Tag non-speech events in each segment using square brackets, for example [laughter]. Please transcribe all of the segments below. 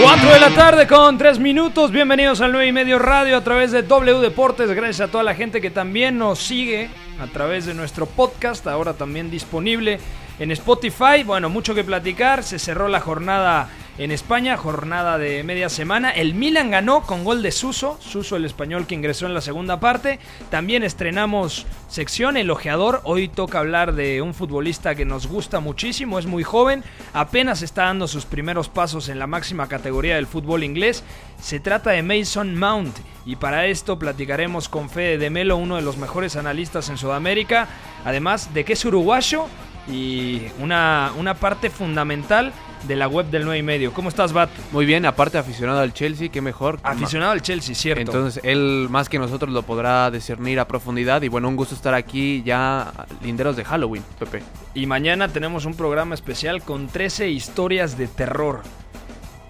4 de la tarde con 3 minutos. Bienvenidos al 9 y medio radio a través de W Deportes. Gracias a toda la gente que también nos sigue a través de nuestro podcast, ahora también disponible en Spotify. Bueno, mucho que platicar. Se cerró la jornada en España, jornada de media semana. El Milan ganó con gol de Suso, Suso el español que ingresó en la segunda parte. También estrenamos sección El Ojeador. Hoy toca hablar de un futbolista que nos gusta muchísimo, es muy joven, apenas está dando sus primeros pasos en la máxima categoría del fútbol inglés. Se trata de Mason Mount y para esto platicaremos con Fede de Melo, uno de los mejores analistas en Sudamérica, además de que es uruguayo y una, una parte fundamental de la web del 9 y medio. ¿Cómo estás, Bat? Muy bien, aparte aficionado al Chelsea, qué mejor. Aficionado al Chelsea, cierto. Entonces él más que nosotros lo podrá discernir a profundidad y bueno, un gusto estar aquí ya linderos de Halloween, Pepe. Y mañana tenemos un programa especial con 13 historias de terror.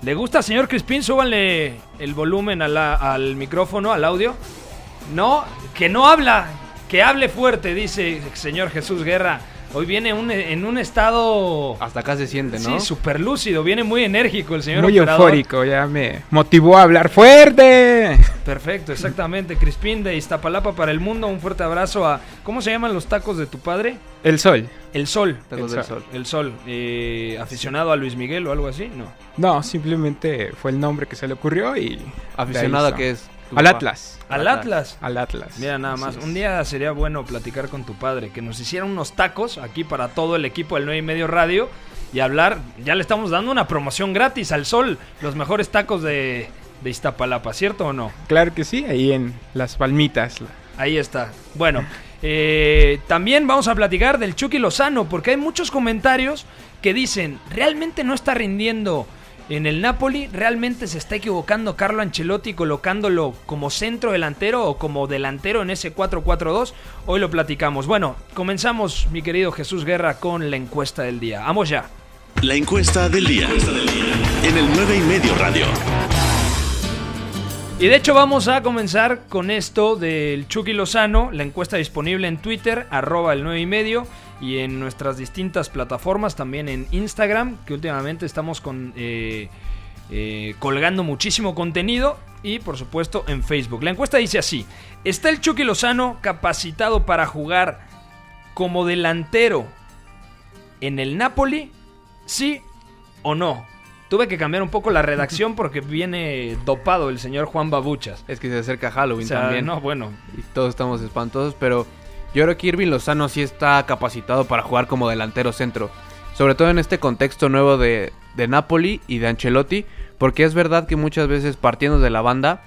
¿Le gusta, señor Crispín? Súbanle el volumen a la- al micrófono, al audio. No, que no habla, que hable fuerte, dice el señor Jesús Guerra. Hoy viene un- en un estado... Hasta acá se siente, ¿no? Sí, súper lúcido, viene muy enérgico el señor Muy operador. eufórico, ya me motivó a hablar fuerte. Perfecto, exactamente. Crispín de Iztapalapa para el mundo, un fuerte abrazo a... ¿Cómo se llaman los tacos de tu padre? El sol. El Sol. Tacos El del sol. sol. El Sol. Eh, ¿Aficionado a Luis Miguel o algo así? No. No, simplemente fue el nombre que se le ocurrió y... Aficionado a está. es. Tu Al. Atlas. Al Atlas. Al Atlas. Mira nada más, un día sería bueno platicar con tu padre, que nos hiciera unos tacos aquí para todo el equipo del 9 y medio radio y hablar, ya le estamos dando una promoción gratis al sol, los mejores tacos de, de Iztapalapa, ¿cierto o no? Claro que sí, ahí en Las Palmitas. Ahí está. Bueno, eh, también vamos a platicar del Chucky Lozano, porque hay muchos comentarios que dicen, ¿realmente no está rindiendo en el Napoli? ¿Realmente se está equivocando Carlo Ancelotti colocándolo como centro delantero o como delantero en ese 4-4-2? Hoy lo platicamos. Bueno, comenzamos, mi querido Jesús Guerra, con la encuesta del día. Vamos ya. La encuesta del día. En el 9 y medio radio. Y de hecho vamos a comenzar con esto del Chucky Lozano, la encuesta disponible en Twitter, arroba el 9 y medio, y en nuestras distintas plataformas, también en Instagram, que últimamente estamos con, eh, eh, colgando muchísimo contenido, y por supuesto en Facebook. La encuesta dice así, ¿está el Chucky Lozano capacitado para jugar como delantero en el Napoli? ¿Sí o no? Tuve que cambiar un poco la redacción [laughs] porque viene dopado el señor Juan Babuchas. Es que se acerca Halloween O sea, también. no, bueno, Y todos estamos espantosos, pero yo creo que Irving Lozano sí está capacitado para jugar como delantero centro. Sobre todo en este contexto nuevo de, de Napoli y de Ancelotti, porque es verdad que muchas veces partiendo de la banda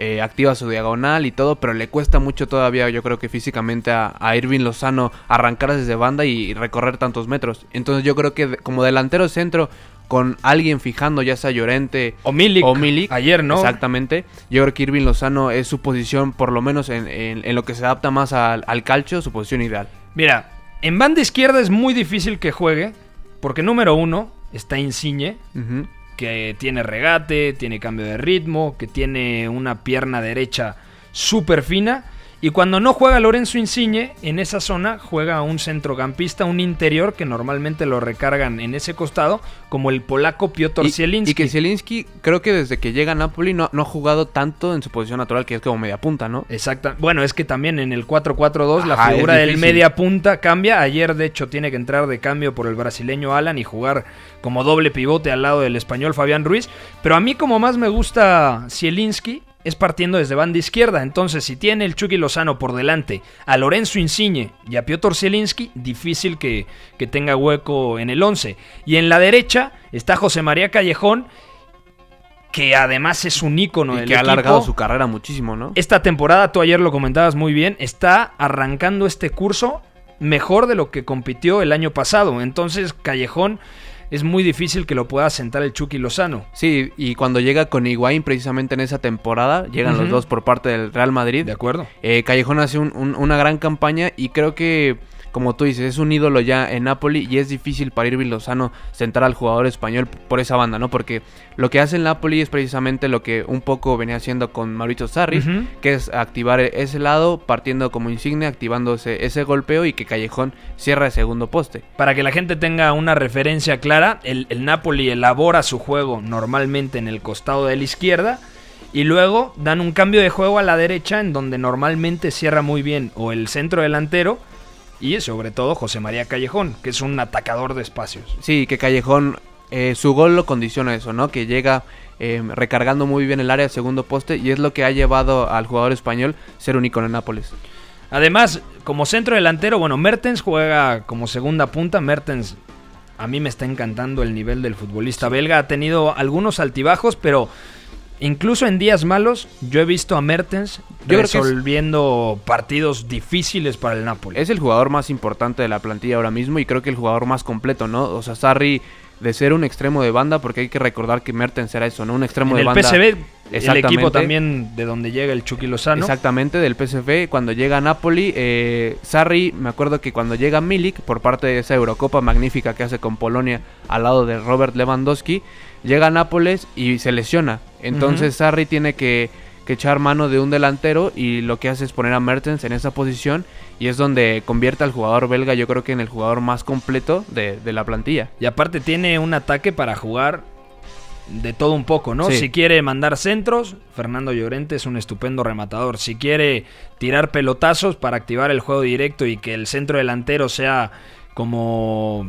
eh, activa su diagonal y todo, pero le cuesta mucho todavía, yo creo que físicamente a, a Irving Lozano arrancar desde banda y, recorrer tantos metros. Entonces yo creo que como delantero centro con alguien fijando, ya sea Llorente o Milik, o Milik, ayer, ¿no? Exactamente. Yo creo que Irving Lozano es su posición, por lo menos en, en- en lo que se adapta más al, al calcio, su posición ideal. Mira, en banda izquierda es muy difícil que juegue, porque número uno está Insigne, que tiene regate, tiene cambio de ritmo, que tiene una pierna derecha súper fina. Y cuando no juega Lorenzo Insigne, en esa zona juega un centrocampista, un interior que normalmente lo recargan en ese costado, como el polaco Piotr Y, Zielinski. y que Zielinski, creo que desde que llega a Napoli no, no ha jugado tanto en su posición natural, que es como media punta, ¿no? Exacta. Bueno, es que también en el 4-4-2 la es figura del media punta cambia. Ayer, de hecho, tiene que entrar de cambio por el brasileño Alan y jugar como doble pivote al lado del español Fabián Ruiz. Pero a mí, como más me gusta Zielinski, es partiendo desde banda izquierda. Entonces, si tiene el Chucky Lozano por delante a Lorenzo Insigne y a Piotr Zielinski, difícil que, que tenga hueco en el 11. Y en la derecha está José María Callejón. Que además es un ícono y del que ha alargado su carrera muchísimo, ¿no? Esta temporada, tú ayer lo comentabas muy bien, está arrancando este curso mejor de lo que compitió el año pasado. Entonces, Callejón es muy difícil que lo pueda sentar el Chucky Lozano. Sí, y cuando llega con Higuaín precisamente en esa temporada, llegan los dos por parte del Real Madrid. De acuerdo. Eh, Callejón hace un- un- una gran campaña y creo que, como tú dices, es un ídolo ya en Napoli y es difícil para Irving Lozano sentar al jugador español por esa banda, ¿no? Porque lo que hace el Napoli es precisamente lo que un poco venía haciendo con Mauricio Sarri, que es activar ese lado, partiendo como insigne, activando ese, ese golpeo y que Callejón cierra el segundo poste. Para que la gente tenga una referencia clara, el, el Napoli elabora su juego normalmente en el costado de la izquierda y luego dan un cambio de juego a la derecha en donde normalmente cierra muy bien o el centro delantero y sobre todo José María Callejón, que es un atacador de espacios. Sí, que Callejón, eh, su gol lo condiciona eso, ¿no? Que llega eh, recargando muy bien el área del segundo poste y es lo que ha llevado al jugador español ser un icono en Nápoles. Además, como centro delantero, bueno, Mertens juega como segunda punta. Mertens, a mí me está encantando el nivel del futbolista belga. Ha tenido algunos altibajos, pero incluso en días malos, yo he visto a Mertens es- resolviendo partidos difíciles para el Napoli. Es el jugador más importante de la plantilla ahora mismo y creo que el jugador más completo, ¿no? O sea, Sarri de ser un extremo de banda, porque hay que recordar que Mertens era eso, ¿no? Un extremo en de el banda. PSV, el equipo también de donde llega el Chucky Lozano. Exactamente, del PSV. Cuando llega a Napoli, eh, Sarri, me acuerdo que cuando llega Milik, por parte de esa Eurocopa magnífica que hace con Polonia al lado de Robert Lewandowski, llega a Nápoles y se lesiona. Entonces Sarri tiene que, que echar mano de un delantero y lo que hace es poner a Mertens en esa posición y es donde convierte al jugador belga, yo creo que en el jugador más completo de, de la plantilla. Y aparte tiene un ataque para jugar de todo un poco, ¿no? Sí. Si quiere mandar centros, Fernando Llorente es un estupendo rematador. Si quiere tirar pelotazos para activar el juego directo y que el centro delantero sea como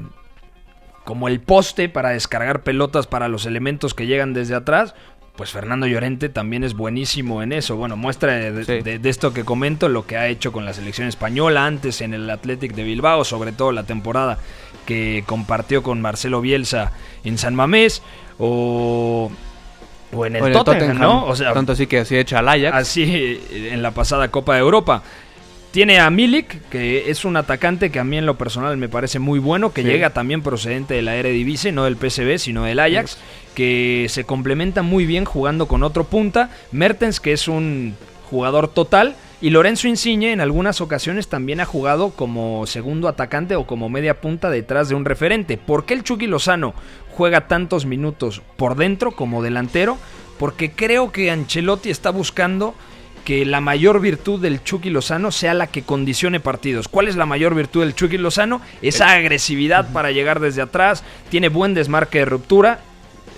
como el poste para descargar pelotas para los elementos que llegan desde atrás, pues Fernando Llorente también es buenísimo en eso. Bueno, muestra de, Sí. de- de esto que comento lo que ha hecho con la selección española antes en el Athletic de Bilbao, sobre todo la temporada que compartió con Marcelo Bielsa en San Mamés o, o en el, O en Tottenham, ¿no? O sea, tanto así que así echa al Ajax. así eh, en la pasada Copa de Europa. Tiene a Milik, que es un atacante que a mí en lo personal me parece muy bueno, que Sí. llega también procedente de la Eredivisie, no del PSV, sino del Ajax, que se complementa muy bien jugando con otro punta. Mertens, que es un jugador total. Y Lorenzo Insigne en algunas ocasiones también ha jugado como segundo atacante o como media punta detrás de un referente. ¿Por qué el Chucky Lozano juega tantos minutos por dentro como delantero? Porque creo que Ancelotti está buscando que la mayor virtud del Chucky Lozano sea la que condicione partidos. ¿Cuál es la mayor virtud del Chucky Lozano? Esa agresividad para llegar desde atrás, tiene buen desmarque de ruptura.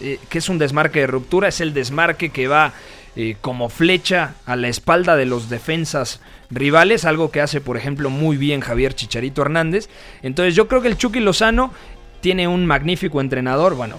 Eh, ¿Qué es un desmarque de ruptura? Es el desmarque que va eh, como flecha a la espalda de los defensas rivales, algo que hace, por ejemplo, muy bien Javier Chicharito Hernández. Entonces yo creo que el Chucky Lozano tiene un magnífico entrenador, bueno,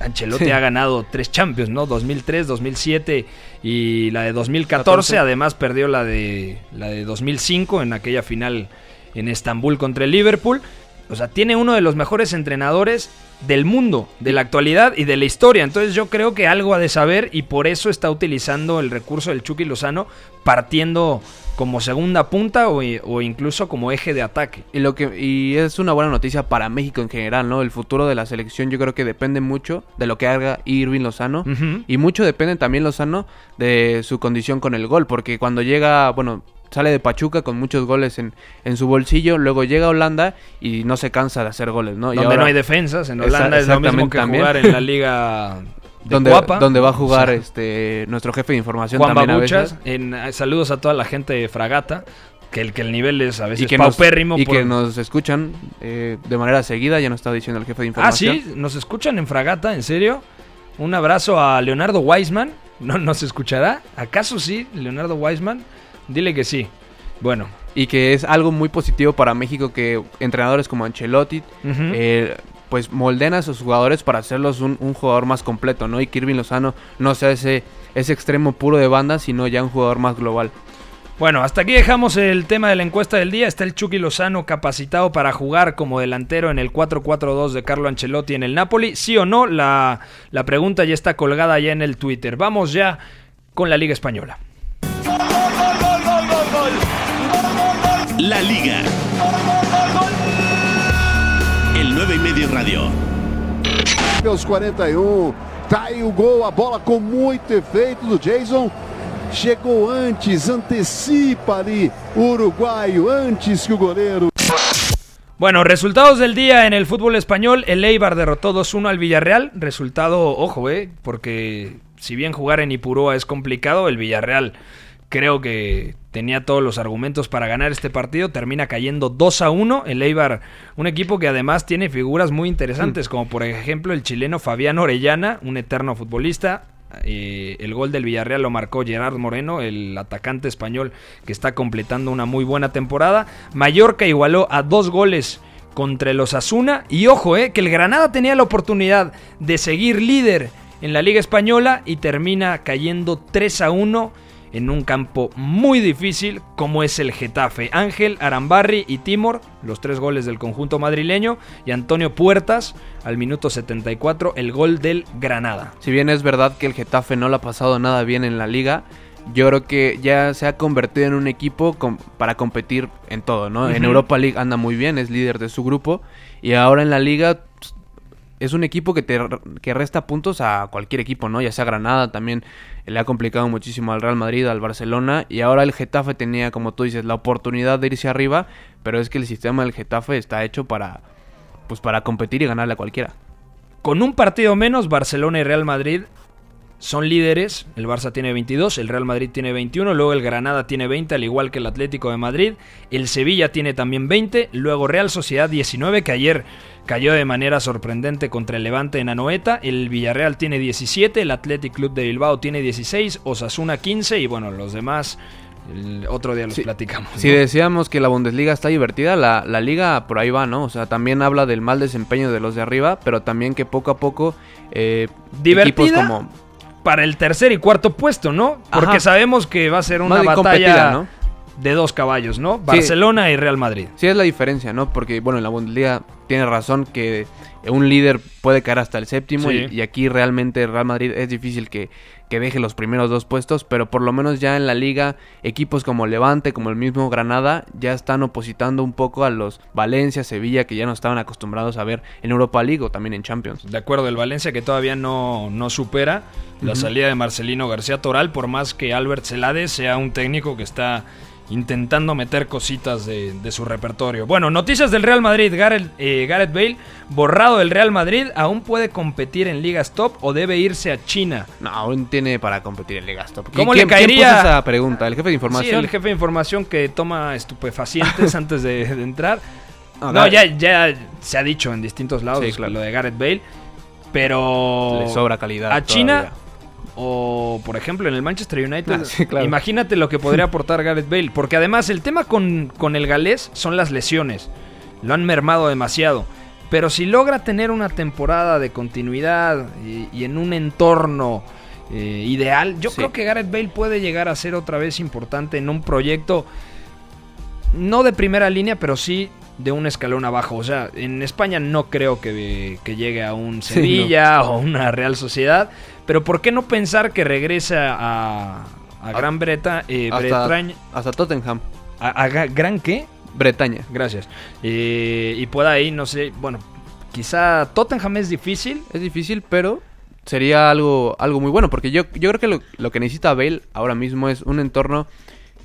Ancelotti Sí. ha ganado tres Champions, ¿no? 2003, 2007 y la de 2014. 14. Además perdió la de, la de 2005 en aquella final en Estambul contra el Liverpool. O sea, tiene uno de los mejores entrenadores del mundo, de la actualidad y de la historia. Entonces yo creo que algo ha de saber y por eso está utilizando el recurso del Chucky Lozano partiendo como segunda punta o, o incluso como eje de ataque. Y lo que y es una buena noticia para México en general, ¿no? El futuro de la selección yo creo que depende mucho de lo que haga Irving Lozano y mucho depende también Lozano de su condición con el gol, porque cuando llega, bueno, sale de Pachuca con muchos goles en, en su bolsillo, luego llega a Holanda y no se cansa de hacer goles, ¿no? Y donde ahora- no hay defensas. En Holanda es lo mismo que también. jugar en la liga [laughs] de donde, Cuapa. donde va a jugar O sea, este nuestro jefe de información Juan también a Babuchas. veces. En, eh, saludos a toda la gente de Fragata. Que el, que el nivel es a veces Y que, nos, paupérrimo. y por- que nos escuchan eh, de manera seguida, ya nos está diciendo el jefe de Ah, información. sí, nos escuchan en Fragata, ¿en serio? Un abrazo a Leonardo Weisman. ¿No nos escuchará? ¿Acaso sí, Leonardo Weisman? Dile que sí. Bueno. Y que es algo muy positivo para México que entrenadores como Ancelotti eh, pues molden a sus jugadores para hacerlos un, un jugador más completo, ¿no? Y que Irving Lozano no sea ese, ese extremo puro de banda, sino ya un jugador más global. Bueno, hasta aquí dejamos el tema de la encuesta del día. Está el Chucky Lozano capacitado para jugar como delantero en el 4-4-2 de Carlo Ancelotti en el Napoli. ¿Sí o no? La, la pregunta ya está colgada ya en el Twitter. Vamos ya con la Liga Española. La Liga. El 9 y medio radio. Aos 41. Tá aí o gol, a bola com muito efeito do Jason. Chegou antes, antecipa ali o uruguaio, antes que o goleiro. Bueno, resultados del día en el fútbol español. El Eibar derrotó 2-1 al Villarreal. Resultado, ojo, eh, porque si bien jugar en Ipurúa es complicado, el Villarreal creo que tenía todos los argumentos para ganar este partido. Termina cayendo 2 a 1. El Eibar, un equipo que además tiene figuras muy interesantes, como por ejemplo el chileno Fabián Orellana, un eterno futbolista. Eh, el gol del Villarreal lo marcó Gerard Moreno, el atacante español que está completando una muy buena temporada. Mallorca igualó a dos goles contra el Osasuna. Y ojo, eh, que el Granada tenía la oportunidad de seguir líder en la Liga Española y termina cayendo 3 a 1 en un campo muy difícil como es el Getafe. Ángel, Arambarri y Timor, los tres goles del conjunto madrileño, y Antonio Puertas al minuto 74, el gol del Granada. Si bien es verdad que el Getafe no lo ha pasado nada bien en la liga, yo creo que ya se ha convertido en un equipo para competir en todo, ¿no? En Europa League anda muy bien, es líder de su grupo, y ahora en la liga es un equipo que te que resta puntos a cualquier equipo, ¿no? Ya sea Granada, también le ha complicado muchísimo al Real Madrid, al Barcelona, y ahora el Getafe tenía, como tú dices, la oportunidad de irse arriba, pero es que el sistema del Getafe está hecho para pues para competir y ganarle a cualquiera. Con un partido menos, Barcelona y Real Madrid son líderes. El Barça tiene 22, el Real Madrid tiene 21, luego el Granada tiene 20, al igual que el Atlético de Madrid. El Sevilla tiene también 20, luego Real Sociedad 19, que ayer cayó de manera sorprendente contra el Levante en Anoeta. El Villarreal tiene 17, el Athletic Club de Bilbao tiene 16, Osasuna 15 y bueno, los demás el otro día los platicamos. Si decíamos que la Bundesliga está divertida, la, la, liga por ahí va, ¿no? O sea, también habla del mal desempeño de los de arriba, pero también que poco a poco eh, divertida como para el tercer y cuarto puesto, ¿no? Porque sabemos que va a ser una batalla ¿no? de dos caballos, ¿no? Barcelona y Real Madrid. Sí es la diferencia, ¿no? Porque bueno, en la Bundesliga tiene razón que un líder puede caer hasta el séptimo y, aquí realmente Real Madrid es difícil que, que, deje los primeros dos puestos, pero por lo menos ya en la liga equipos como Levante, como el mismo Granada, ya están opositando un poco a los Valencia, Sevilla, que ya no estaban acostumbrados a ver en Europa League o también en Champions. De acuerdo, el Valencia que todavía no, no supera la salida de Marcelino García Toral, por más que Albert Celade sea un técnico que está intentando meter cositas de, su repertorio. Bueno, noticias del Real Madrid. Gareth, eh, Gareth, Bale, borrado del Real Madrid, ¿aún puede competir en Ligas Top o debe irse a China? No, aún tiene para competir en Ligas Top. ¿Cómo le caería? esa pregunta? ¿El jefe de información? Sí, el jefe de información que toma estupefacientes [laughs] antes de, entrar. No, ya, ya se ha dicho en distintos lados lo de Gareth Bale. Pero. Le sobra calidad. A China o por ejemplo en el Manchester United. Ah, imagínate lo que podría aportar Gareth Bale. Porque además el tema con, el galés son las lesiones. Lo han mermado demasiado. Pero si logra tener una temporada de continuidad y, en un entorno eh, ideal, yo creo que Gareth Bale puede llegar a ser otra vez importante en un proyecto no de primera línea, pero sí de un escalón abajo. O sea, en España no creo que, llegue a un Sevilla o una Real Sociedad. Pero ¿por qué no pensar que regresa a, a Gran eh, Bretaña? Hasta Tottenham. ¿A, Gran qué? Bretaña. Gracias. Eh, y pueda ahí, no sé, bueno, quizá Tottenham es difícil. Es difícil, pero sería algo, algo muy bueno. Porque yo, yo creo que lo, lo que necesita Bale ahora mismo es un entorno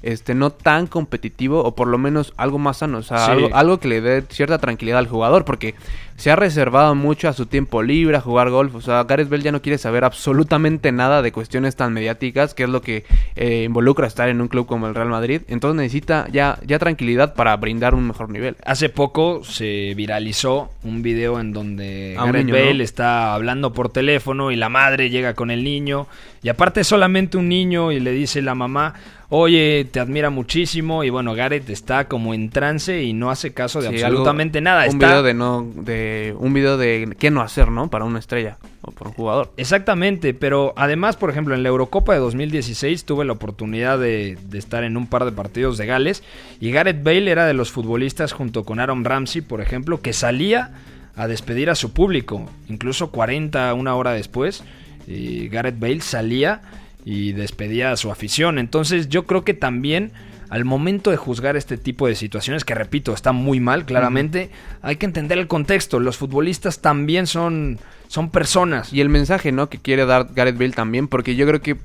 este no tan competitivo o por lo menos algo más sano, o sea, algo, que le dé cierta tranquilidad al jugador, porque se ha reservado mucho a su tiempo libre a jugar golf, o sea, Gareth Bell ya no quiere saber absolutamente nada de cuestiones tan mediáticas, que es lo que eh, involucra estar en un club como el Real Madrid, entonces necesita ya, ya tranquilidad para brindar un mejor nivel. Hace poco se viralizó un video en donde Gareth Bale está hablando por teléfono y la madre llega con el niño, y aparte solamente un niño y le dice la mamá, oye, te admira muchísimo y bueno, Gareth está como en trance y no hace caso de absolutamente nada. Un video de no, de un video de qué no hacer, ¿no? Para una estrella o para un jugador. Exactamente, pero además, por ejemplo, en la Eurocopa de 2016 tuve la oportunidad de, de estar en un par de partidos de Gales y Gareth Bale era de los futbolistas junto con Aaron Ramsey, por ejemplo, que salía a despedir a su público, incluso 40, una hora después. Y Gareth Bale salía y despedía a su afición. Entonces yo creo que también al momento de juzgar este tipo de situaciones, que repito, está muy mal, claramente, hay que entender el contexto. Los futbolistas también son, son personas. Y el mensaje, ¿no? Que quiere dar Gareth Bale también, porque yo creo que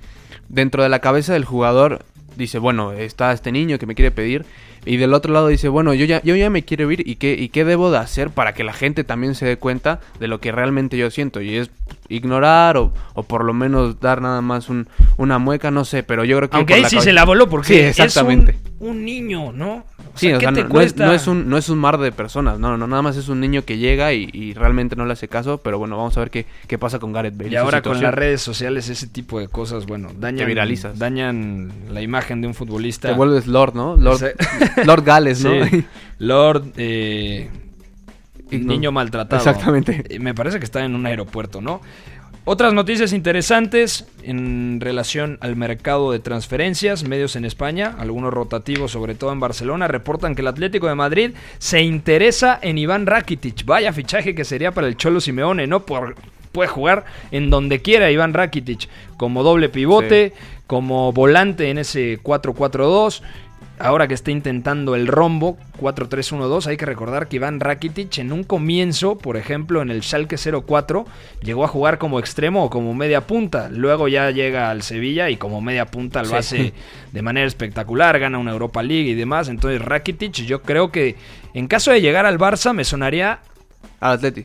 dentro de la cabeza del jugador dice, bueno, está este niño que me quiere pedir. Y del otro lado dice, bueno, yo ya, yo ya me quiero ir y qué, y qué debo de hacer para que la gente también se dé cuenta de lo que realmente yo siento. Y es ignorar o, o por lo menos dar nada más un, una mueca, no sé, pero yo creo que... Aunque la sí cabeza- se la voló porque Sí, exactamente. es un, un niño, ¿no? O Sí, sea, o ¿qué sea, te no, no es, no es un, no es un mar de personas, no, no, nada más es un niño que llega y, y realmente no le hace caso, pero bueno, vamos a ver qué, qué pasa con Gareth Bale. Y ahora con las redes sociales ese tipo de cosas, bueno, dañan, Te viralizas. dañan la imagen de un futbolista. Te vuelves Lord, ¿no? Lord, Sí. [laughs] [laughs] Lord Gales, ¿no? Sí. Lord, eh, niño maltratado. Exactamente. Eh, Me parece que está en un aeropuerto, ¿no? Otras noticias interesantes en relación al mercado de transferencias, medios en España, algunos rotativos, sobre todo en Barcelona, reportan que el Atlético de Madrid se interesa en Iván Rakitic. Vaya fichaje que sería para el Cholo Simeone, ¿no? Por, puede jugar en donde quiera Iván Rakitic, como doble pivote, como volante en ese 4-4-2. Ahora que está intentando el rombo 4-3-1-2, hay que recordar que Iván Rakitic en un comienzo, por ejemplo, en el Schalke 04, llegó a jugar como extremo o como media punta. Luego ya llega al Sevilla y como media punta lo Sí. hace [laughs] de manera espectacular, gana una Europa League y demás. Entonces Rakitic yo creo que en caso de llegar al Barça me sonaría Al Atleti.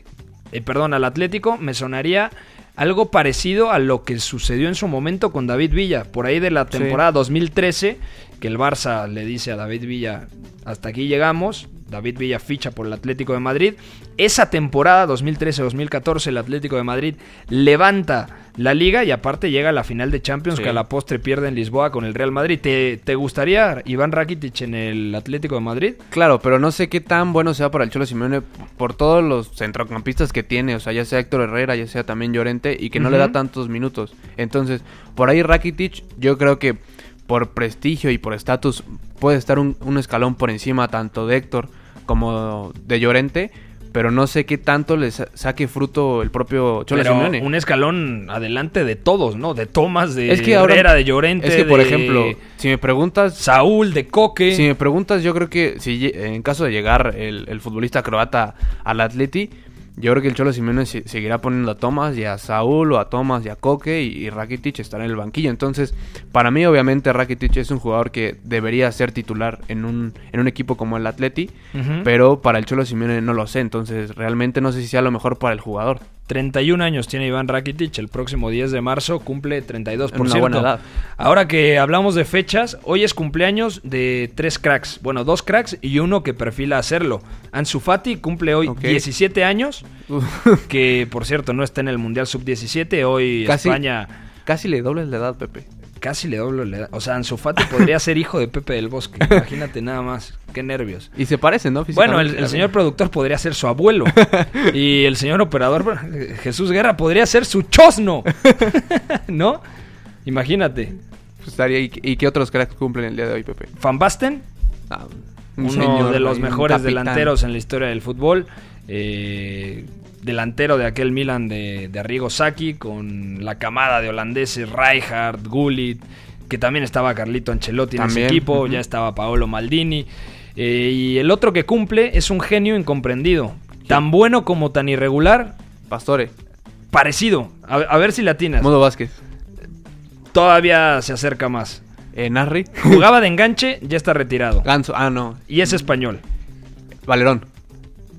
eh, perdón, al Atlético, me sonaría algo parecido a lo que sucedió en su momento con David Villa, por ahí de la Sí. temporada 2013, que el Barça le dice a David Villa, hasta aquí llegamos, David Villa ficha por el Atlético de Madrid, esa temporada 2013-2014 el Atlético de Madrid levanta la liga y aparte llega a la final de Champions Sí. que a la postre pierde en Lisboa con el Real Madrid. ¿Te, te gustaría Iván Rakitic en el Atlético de Madrid? Claro, pero no sé qué tan bueno sea para el Cholo Simeone por todos los centrocampistas que tiene, o sea, ya sea Héctor Herrera, ya sea también Llorente, y que no le da tantos minutos. Entonces, por ahí Rakitic, yo creo que por prestigio y por estatus puede estar un, un escalón por encima tanto de Héctor como de Llorente, pero no sé qué tanto le sa- saque fruto el propio Cholo Pero Simeone. un escalón adelante de todos, ¿no? De Tomás, de Es que ahora- de Llorente, Es que, por de ejemplo, si me preguntas Saúl, de Coque. Si me preguntas, yo creo que si en caso de llegar el, el futbolista croata al Atleti, yo creo que el Cholo Simeone se- seguirá poniendo a Tomás y a Saúl o a Tomás y a Coque y, y Rakitic estará en el banquillo. Entonces, para mí obviamente Rakitic es un jugador que debería ser titular en un, en un equipo como el Atleti, pero para el Cholo Simeone no lo sé. Entonces, realmente no sé si sea lo mejor para el jugador. 31 años tiene Iván Rakitic, el próximo 10 de marzo cumple 32, por Una buena edad. Ahora que hablamos de fechas, hoy es cumpleaños de tres cracks, bueno, dos cracks y uno que perfila hacerlo. Ansu Fati cumple hoy Ok. 17 años, [laughs] que por cierto no está en el Mundial Sub-17, hoy Casi- España Casi le dobles la edad, Pepe. Casi le doblo la edad. O sea, Ansu Fati podría ser hijo de Pepe del Bosque, imagínate nada más, qué nervios. Y se parecen, ¿no? Bueno, el, señor productor podría ser su abuelo. [laughs] y el señor operador, Jesús Guerra, podría ser su chosno. [laughs] ¿No? Imagínate. Pues estaría- ¿Y, y qué otros cracks cumplen el día de hoy, Pepe? Van Basten, Ah, uno señor de los un mejores delanteros en la historia del fútbol. eh, delantero de aquel Milan de, de Arrigo Sacchi, con la camada de holandeses Rijkaard, Gullit, que también estaba Carlito Ancelotti en ese equipo, ya estaba Paolo Maldini. eh, y el otro que cumple es un genio incomprendido. Tan bueno como tan irregular, Pastore. parecido. A, a ver si latinas. Modo Vázquez. Todavía se acerca más. Eh, Narri. Jugaba de enganche, ya está retirado. Ganso. Ah, no. Y es español. Valerón.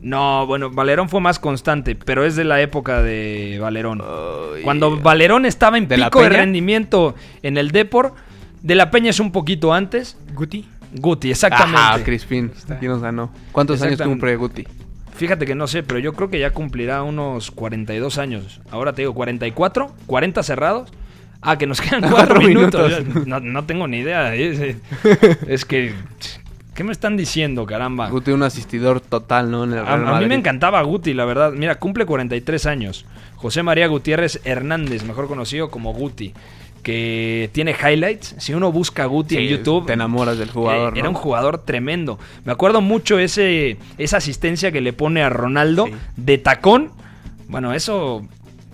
No, bueno, Valerón fue más constante, pero es de la época de Valerón. Cuando Valerón estaba en ¿De la pico de rendimiento en el Depor, de la Peña es un poquito antes. Guti. Guti, exactamente. Ajá, Crispín. Aquí nos ganó. ¿Cuántos años cumple Guti? Fíjate que no sé, pero yo creo que ya cumplirá unos 42 años. Ahora te digo, 44, 40 cerrados. Ah, que nos quedan [laughs] 4 Cuatro minutos. minutos. No, no tengo ni idea. Es, es que, ¿qué me están diciendo, caramba? Guti un asistidor total, ¿no? En el A, a mí me encantaba Guti, la verdad. Mira, cumple 43 años. José María Gutiérrez Hernández, mejor conocido como Guti, que tiene highlights. Si uno busca Guti Sí, en YouTube, Te enamoras del jugador, eh, era ¿no? un jugador tremendo. Me acuerdo mucho ese esa asistencia que le pone a Ronaldo Sí. de tacón. Bueno, eso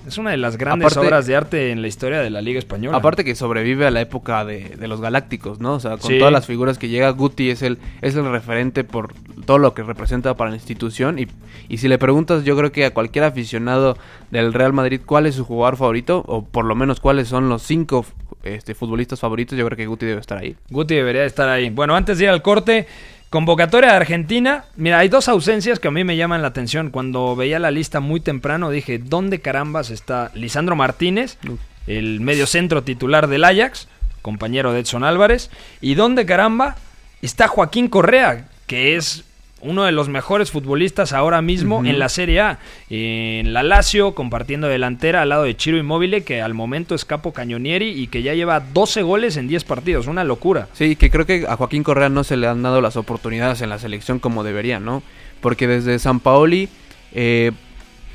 Es una de las grandes Aparte- obras de arte en la historia de la Liga Española. Aparte que sobrevive a la época de, de los galácticos, ¿no? O sea, con Sí. todas las figuras que llega, Guti es el, es el referente por todo lo que representa para la institución. Y, y si le preguntas, yo creo que a cualquier aficionado del Real Madrid cuál es su jugador favorito, o por lo menos cuáles son los cinco este, futbolistas favoritos, yo creo que Guti debe estar ahí. Guti debería estar ahí. Bueno, antes de ir al corte, convocatoria de Argentina. Mira, hay dos ausencias que a mí me llaman la atención. Cuando veía la lista muy temprano dije, ¿dónde carambas está Lisandro Martínez, el mediocentro titular del Ajax, compañero de Edson Álvarez? ¿Y dónde caramba está Joaquín Correa, que es uno de los mejores futbolistas ahora mismo en la Serie A. En la Lazio, compartiendo delantera al lado de Chiro Immobile, que al momento es capo cañonieri y que ya lleva 12 goles en 10 partidos. Una locura. Sí, que creo que a Joaquín Correa no se le han dado las oportunidades en la selección como deberían, ¿no? Porque desde San Paoli, eh,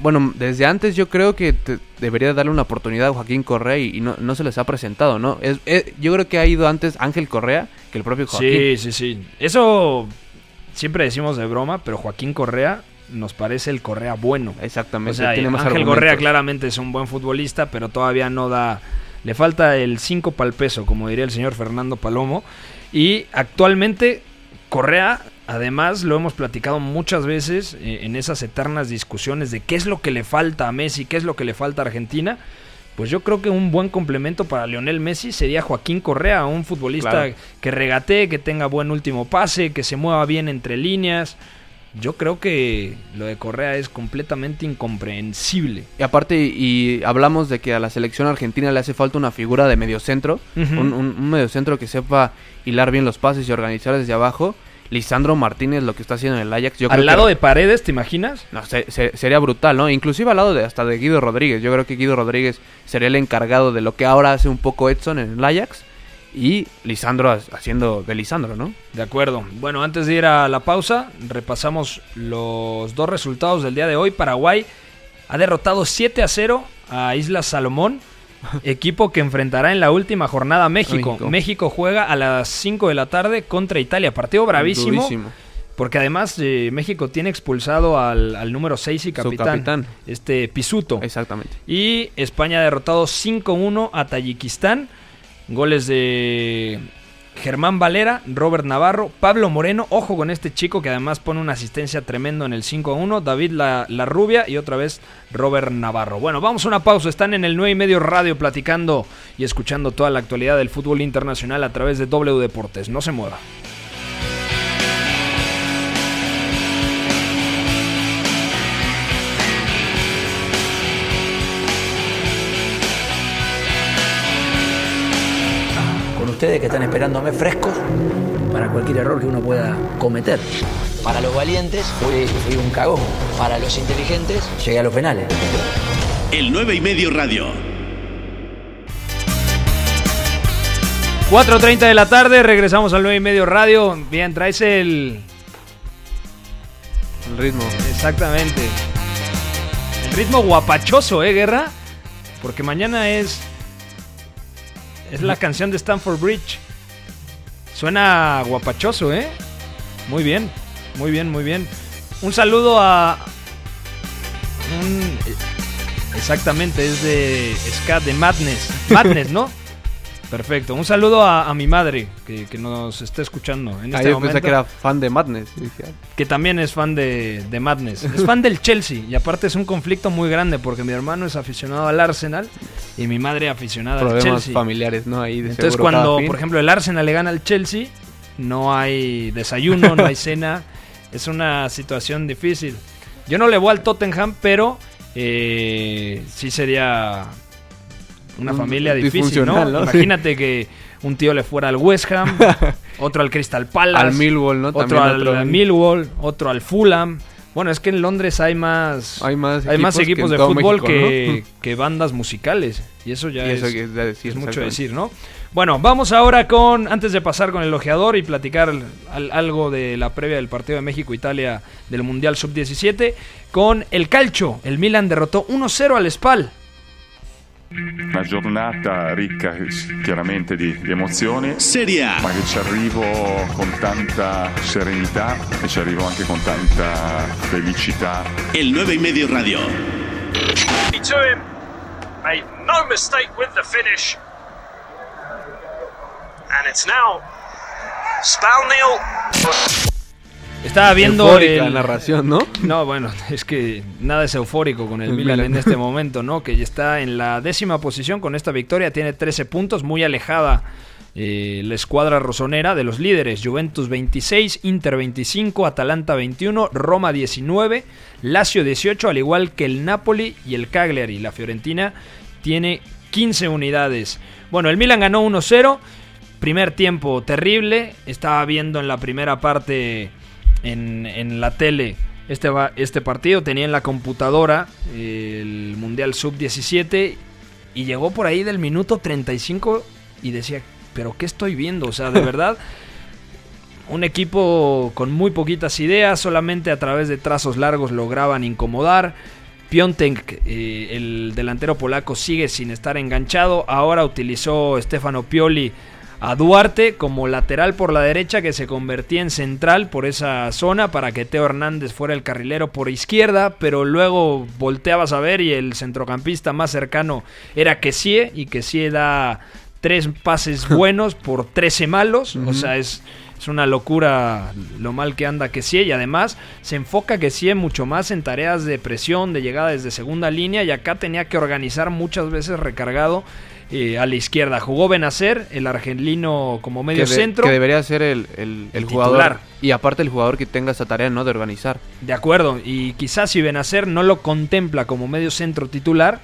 bueno, desde antes yo creo que te- debería darle una oportunidad a Joaquín Correa y, no, no se les ha presentado, ¿no? Es, eh, yo creo que ha ido antes Ángel Correa que el propio Joaquín. Sí, sí, sí. Eso siempre decimos de broma, pero Joaquín Correa nos parece el Correa bueno. O Exactamente, sea, tiene más Ángel argumentos. Correa claramente es un buen futbolista, pero todavía no da. Le falta el 5 para el peso, como diría el señor Fernando Palomo. Y actualmente, Correa, además, lo hemos platicado muchas veces eh, en esas eternas discusiones de qué es lo que le falta a Messi, qué es lo que le falta a Argentina. Pues yo creo que un buen complemento para Lionel Messi sería Joaquín Correa, un futbolista Claro. que regatee, que tenga buen último pase, que se mueva bien entre líneas. Yo creo que lo de Correa es completamente incomprensible. Y aparte, y hablamos de que a la selección argentina le hace falta una figura de mediocentro, un, un mediocentro que sepa hilar bien los pases y organizar desde abajo. Lisandro Martínez lo que está haciendo en el Ajax, yo Al creo lado que, de Paredes, ¿te imaginas? no, se- se- sería brutal, ¿no? Inclusive al lado de hasta de Guido Rodríguez. Yo creo que Guido Rodríguez sería el encargado de lo que ahora hace un poco Edson en el Ajax y Lisandro ha- haciendo de Lisandro, ¿no? De acuerdo. Bueno, antes de ir a la pausa, repasamos los dos resultados del día de hoy. Paraguay ha derrotado 7 a 0 a Islas Salomón, [laughs] equipo que enfrentará en la última jornada a México. México. México juega a las 5 de la tarde contra Italia. Partido bravísimo. Durísimo. Porque además eh, México tiene expulsado al, al número 6 y capitán, capitán. este Pisuto. Exactamente. Y España ha derrotado 5-1 a Tayikistán. Goles de Germán Valera, Robert Navarro, Pablo Moreno. Ojo con este chico que además pone una asistencia tremendo en el 5-1. David la, La Rubia y otra vez Robert Navarro. Bueno, vamos a una pausa. Están en el 9 y medio radio platicando y escuchando toda la actualidad del fútbol internacional a través de W Deportes. No se mueva. Ustedes que están esperándome frescos para cualquier error que uno pueda cometer. Para los valientes fui, fui un cagón. Para los inteligentes llegué a los penales. El 9 y medio radio. 4.30 de la tarde, regresamos al 9 y medio radio. Bien, traes el... El ritmo. Exactamente. El ritmo guapachoso, ¿eh, Guerra? Porque mañana es. Es la canción de Stanford Bridge. Suena guapachoso, ¿eh? Muy bien, muy bien, muy bien. Un saludo a. un- exactamente, es de Ska de Madness. Madness, ¿no? [laughs] Perfecto. Un saludo a, a mi madre que, que nos está escuchando en Ah, este yo momento pensé que era fan de Madness. Ah, que también es fan de, de Madness. Es fan del Chelsea y aparte es un conflicto muy grande porque mi hermano es aficionado al Arsenal y mi madre aficionada al problemas Chelsea. familiares, ¿no? Ahí de Entonces cuando, por ejemplo, el Arsenal le gana al Chelsea, no hay desayuno, no hay [laughs] cena. Es una situación difícil. Yo no le voy al Tottenham, pero eh, sí sería una Un- familia difícil, ¿no? Imagínate que un tío le fuera al West Ham, [laughs] otro al Crystal Palace, Al Millwall, ¿no? otro al otro- Millwall, otro al Fulham. Bueno, es que en Londres hay más Hay más hay más equipos equipos de fútbol México, que, ¿no? [laughs] que bandas musicales y eso ya Y es, eso que es de decir, es mucho decir, ¿no? Bueno, vamos ahora con antes de pasar con el ojeador y platicar al- algo de la previa del partido de México-Italia del Mundial Sub-17 con el Calcio. El Milan derrotó 1-0 al Spal. Una giornata ricca chiaramente di, di emozioni, Serie A. ma che ci arrivo con tanta serenità e ci arrivo anche con tanta felicità. El 9 y medio radio. made no mistake with the finish. And it's now Spalnil. Estaba viendo Eufórica el- narración, ¿no? No, bueno, [laughs] es que nada es eufórico con el El Milan [laughs] Milan. en este momento, ¿no? Que ya está en la décima posición con esta victoria, tiene 13 puntos, muy alejada eh, la escuadra rosonera de los líderes. Juventus 26, Inter 25, Atalanta 21, Roma 19, Lazio 18, al igual que el Napoli y el Cagliari. La Fiorentina tiene 15 unidades. Bueno, el Milan ganó 1-0. Primer tiempo terrible. Estaba viendo en la primera parte en, en la tele este, este partido. Tenía en la computadora el Mundial Sub-17 y llegó por ahí del minuto 35 y decía, pero ¿qué estoy viendo? O sea, de [laughs] verdad, un equipo con muy poquitas ideas, solamente a través de trazos largos lograban incomodar. Piontek, eh, el delantero polaco, sigue sin estar enganchado. Ahora utilizó Stefano Pioli a Duarte como lateral por la derecha que se convertía en central por esa zona para que Teo Hernández fuera el carrilero por izquierda, pero luego volteabas a ver y el centrocampista más cercano era Kessie y Kessie da tres pases [laughs] buenos por 13 malos, o sea, es, es una locura lo mal que anda Kessie y además se enfoca Kessie mucho más en tareas de presión, de llegada desde segunda línea y acá tenía que organizar muchas veces recargado eh, a la izquierda. Jugó Benacer, el argelino como medio que, de- centro. que debería ser el, el- el El jugador. titular. Y aparte el jugador que tenga esa tarea, ¿no? De organizar. De acuerdo, y quizás si Benacer no lo contempla como medio centro titular,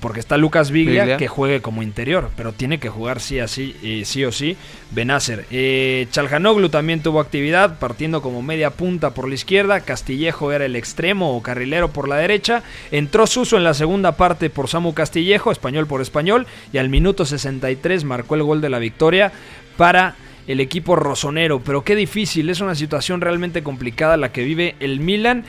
porque está Lucas Viglia, Viglia. que juegue como interior, pero tiene que jugar sí, así, eh, sí o sí Benacer. Eh, Chalhanoglu también tuvo actividad, partiendo como media punta por la izquierda, Castillejo era el extremo o carrilero por la derecha, entró Suso en la segunda parte por Samu Castillejo, español por español, y al minuto 63 marcó el gol de la victoria para el equipo rosonero. Pero qué difícil, es una situación realmente complicada la que vive el Milan.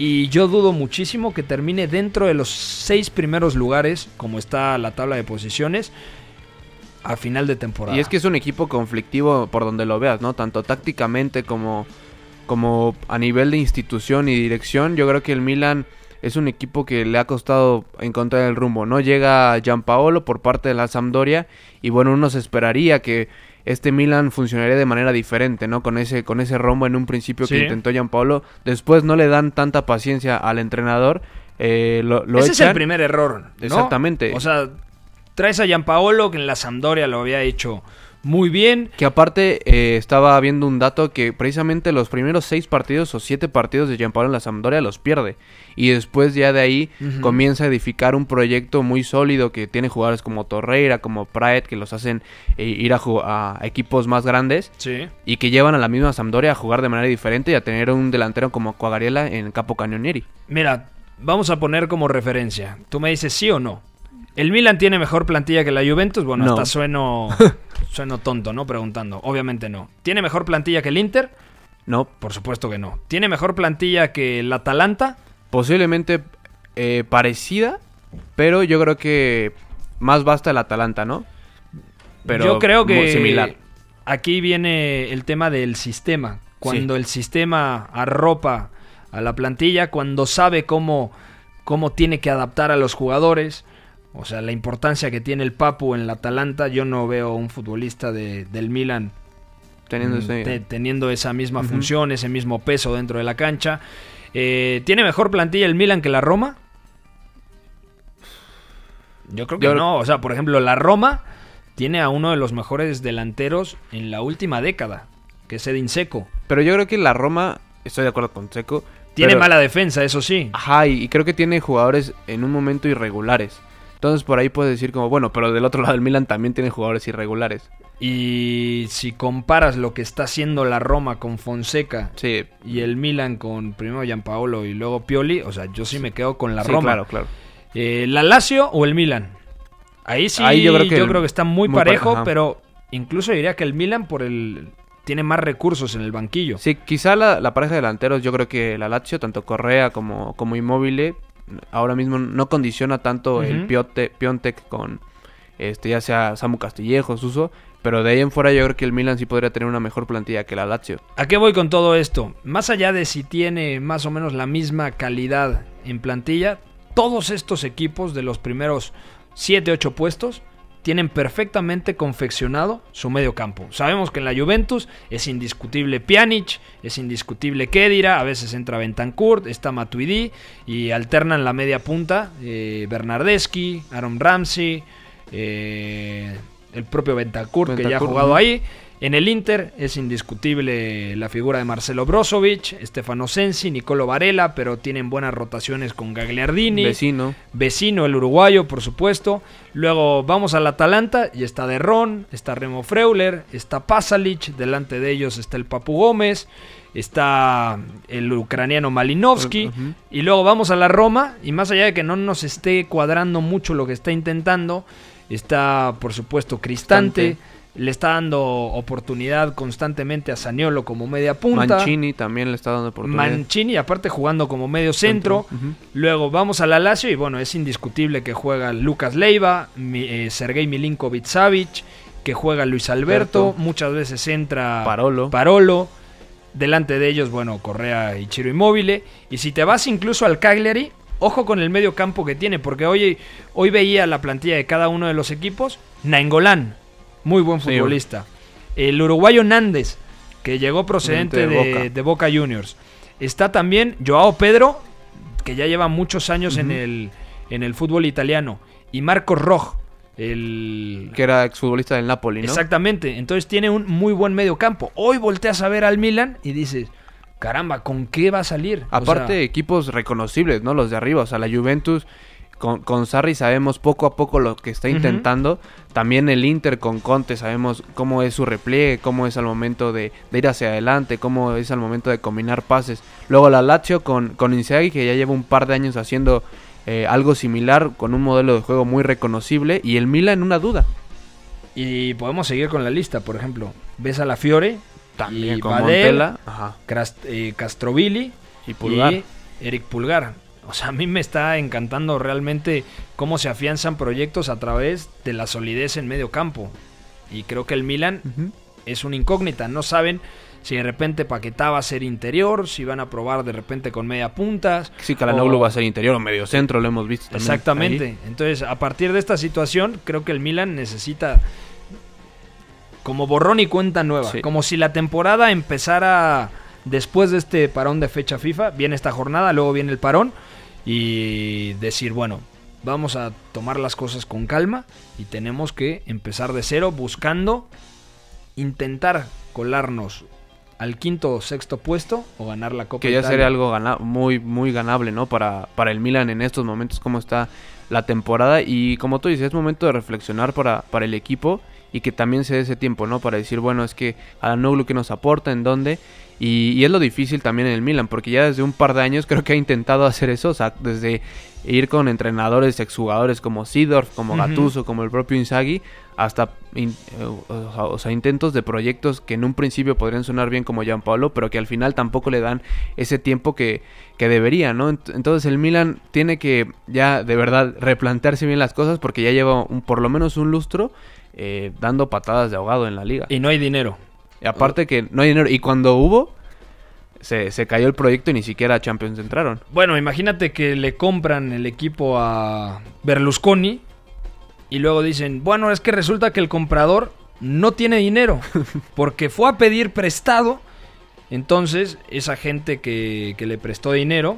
Y yo dudo muchísimo que termine dentro de los seis primeros lugares, como está la tabla de posiciones, a final de temporada. Y es que es un equipo conflictivo por donde lo veas, ¿no? Tanto tácticamente como, como a nivel de institución y dirección. Yo creo que el Milan es un equipo que le ha costado encontrar el rumbo. No llega Gianpaolo por parte de la Sampdoria y bueno, uno se esperaría que este Milan funcionaría de manera diferente, ¿no? Con ese, con ese rombo en un principio Sí. que intentó Gianpaolo. Después no le dan tanta paciencia al entrenador. eh, lo, lo Ese es el echan. primer error. ¿no? Exactamente. O sea, traes a Gianpaolo, que en la Sampdoria lo había hecho muy bien. Que aparte eh, estaba viendo un dato que precisamente los primeros seis partidos o siete partidos de Gianpaolo en la Sampdoria los pierde. Y después ya de ahí comienza a edificar un proyecto muy sólido que tiene jugadores como Torreira, como Praet, que los hacen eh, ir a, a equipos más grandes. Sí. Y que llevan a la misma Sampdoria a jugar de manera diferente y a tener un delantero como Cuagariela en Capo Cañonieri. Mira, vamos a poner como referencia. Tú me dices sí o no. ¿El Milan tiene mejor plantilla que la Juventus? Bueno, No. hasta sueno, [laughs] sueno tonto, ¿no? Preguntando. Obviamente no. ¿Tiene mejor plantilla que el Inter? No, Por supuesto que no. ¿Tiene mejor plantilla que el Atalanta? posiblemente eh, parecida, pero yo creo que más basta el Atalanta, ¿no? Pero Yo creo que similar. aquí viene el tema del sistema. Cuando el sistema arropa a la plantilla, cuando sabe cómo, cómo tiene que adaptar a los jugadores, o sea, la importancia que tiene el Papu en el Atalanta, yo no veo un futbolista de- del Milan Teniendo mm, ese- te- teniendo esa misma función, ese mismo peso dentro de la cancha. Eh, ¿Tiene mejor plantilla el Milan que la Roma? Yo creo que Yo- no. O sea, por ejemplo, la Roma tiene a uno de los mejores delanteros en la última década, que es Edin Seco. Pero yo creo que la Roma, estoy de acuerdo con Seco. Tiene pero- mala defensa, eso sí. Ajá, y, y creo que tiene jugadores en un momento irregulares. Entonces por ahí puedes decir como, bueno, pero del otro lado del Milan también tiene jugadores irregulares. Y si comparas lo que está haciendo la Roma con Fonseca Sí, y el Milan con primero Gianpaolo y luego Pioli, o sea, yo sí me quedo con la sí, Roma. claro, claro. Eh, ¿La Lazio o el Milan? Ahí sí, Ahí yo yo creo creo que, que el- está muy, muy parejo, pero incluso diría que el Milan por el tiene más recursos en el banquillo. Sí, quizá la, la pareja de delanteros, yo creo que la Lazio, tanto Correa como, como Immobile, ahora mismo no condiciona tanto el. Piote, Piontek con este ya sea Samu Castillejo, Suso, pero de ahí en fuera yo creo que el Milan sí podría tener una mejor plantilla que la Lazio. ¿A qué voy con todo esto? Más allá de si tiene más o menos la misma calidad en plantilla, todos estos equipos de los primeros 7, 8 puestos tienen perfectamente confeccionado su medio campo. Sabemos que en la Juventus es indiscutible Pjanic, es indiscutible Kedira, a veces entra Bentancur, está Matuidi y alternan la media punta eh, Bernardeschi, Aaron Ramsey, eh, el propio Bentancur que ya ha jugado ahí. En el Inter es indiscutible la figura de Marcelo Brozovic, Stefano Sensi, Nicolo Varela, pero tienen buenas rotaciones con Gagliardini. Vecino. Vecino, el uruguayo, por supuesto. Luego vamos al Atalanta y está Derrón, está Remo Freuler, está Pasalic, delante de ellos está el Papu Gómez, está el ucraniano Malinovsky. Y luego vamos a la Roma y más allá de que no nos esté cuadrando mucho lo que está intentando, está por supuesto Cristante. Cristante. Le está dando oportunidad constantemente a Saniolo como media punta. Mancini también le está dando oportunidad. Mancini, aparte jugando como medio centro. Luego vamos a la Lazio y bueno, es indiscutible que juega Lucas Leiva, eh, Sergei Milinkovic Savic, que juega Luis Alberto, Alberto. muchas veces entra Parolo. Parolo. Delante de ellos, bueno, Correa y Chiro Immobile. Y si te vas incluso al Cagliari, ojo con el medio campo que tiene, porque hoy, hoy veía la plantilla de cada uno de los equipos. Nainggolan, muy buen Sí, futbolista. El uruguayo Nández, que llegó procedente de, De Boca. de Boca Juniors. Está también Joao Pedro, que ya lleva muchos años en, el, en el fútbol italiano. Y Marcos Roj, el... Que era exfutbolista del Napoli, ¿no? Exactamente, entonces tiene un muy buen medio campo. Hoy volteas a ver al Milan y dices, caramba, ¿con qué va a salir? O Aparte, sea, equipos reconocibles, ¿no? Los de arriba. O sea, la Juventus con, con Sarri sabemos poco a poco lo que está intentando. También el Inter con Conte sabemos cómo es su repliegue, cómo es al momento de, de ir hacia adelante, cómo es al momento de combinar pases. Luego la Lazio con, con Inzaghi, que ya lleva un par de años haciendo eh, algo similar, con un modelo de juego muy reconocible. Y el Milan, una duda. y podemos seguir con la lista, por ejemplo. Ves a la Fiore, También y con Badel, Montella. Eh, Castrovilli Y Pulgar. y Eric Pulgar. O sea, a mí me está encantando realmente cómo se afianzan proyectos a través de la solidez en medio campo. Y creo que el Milan es una incógnita. No saben si de repente Paquetá va a ser interior, si van a probar de repente con media puntas. Sí, Calhanoglu o- va a ser interior o medio centro, lo hemos visto también. Exactamente. ahí. Entonces, a partir de esta situación, creo que el Milan necesita como borrón y cuenta nueva. Sí. Como si la temporada empezara después de este parón de fecha FIFA. Viene esta jornada, luego viene el parón. Y decir, bueno, vamos a tomar las cosas con calma. Y tenemos que empezar de cero buscando intentar colarnos al quinto o sexto puesto o ganar la Copa Que ya Italia. sería algo gana- muy, muy ganable, ¿no? Para, para el Milan en estos momentos, cómo está la temporada. Y como tú dices, es momento de reflexionar para, para el equipo y que también se dé ese tiempo, ¿no? Para decir, bueno, es que a Noglu que nos aporta, en dónde. Y, y es lo difícil también en el Milan, porque ya desde un par de años [laughs] creo que ha intentado hacer eso, o sea, desde ir con entrenadores, exjugadores como Sidorf, como Ujú. Gattuso, como el propio Inzaghi, hasta in- eh, o, sea, o sea, intentos de proyectos que en un principio podrían sonar bien como Gianpaolo, pero que al final tampoco le dan ese tiempo que, que debería, ¿no? Ent- Entonces el Milan tiene que ya de verdad replantearse bien las cosas porque ya lleva un- por lo menos un lustro eh, dando patadas de ahogado en la liga. Y no hay dinero. Y aparte que no hay dinero. Y cuando hubo, se, se cayó el proyecto y ni siquiera a Champions entraron. Bueno, imagínate que le compran el equipo a Berlusconi y luego dicen, bueno, es que resulta que el comprador no tiene dinero [laughs] porque fue a pedir prestado. Entonces, esa gente que, que le prestó dinero,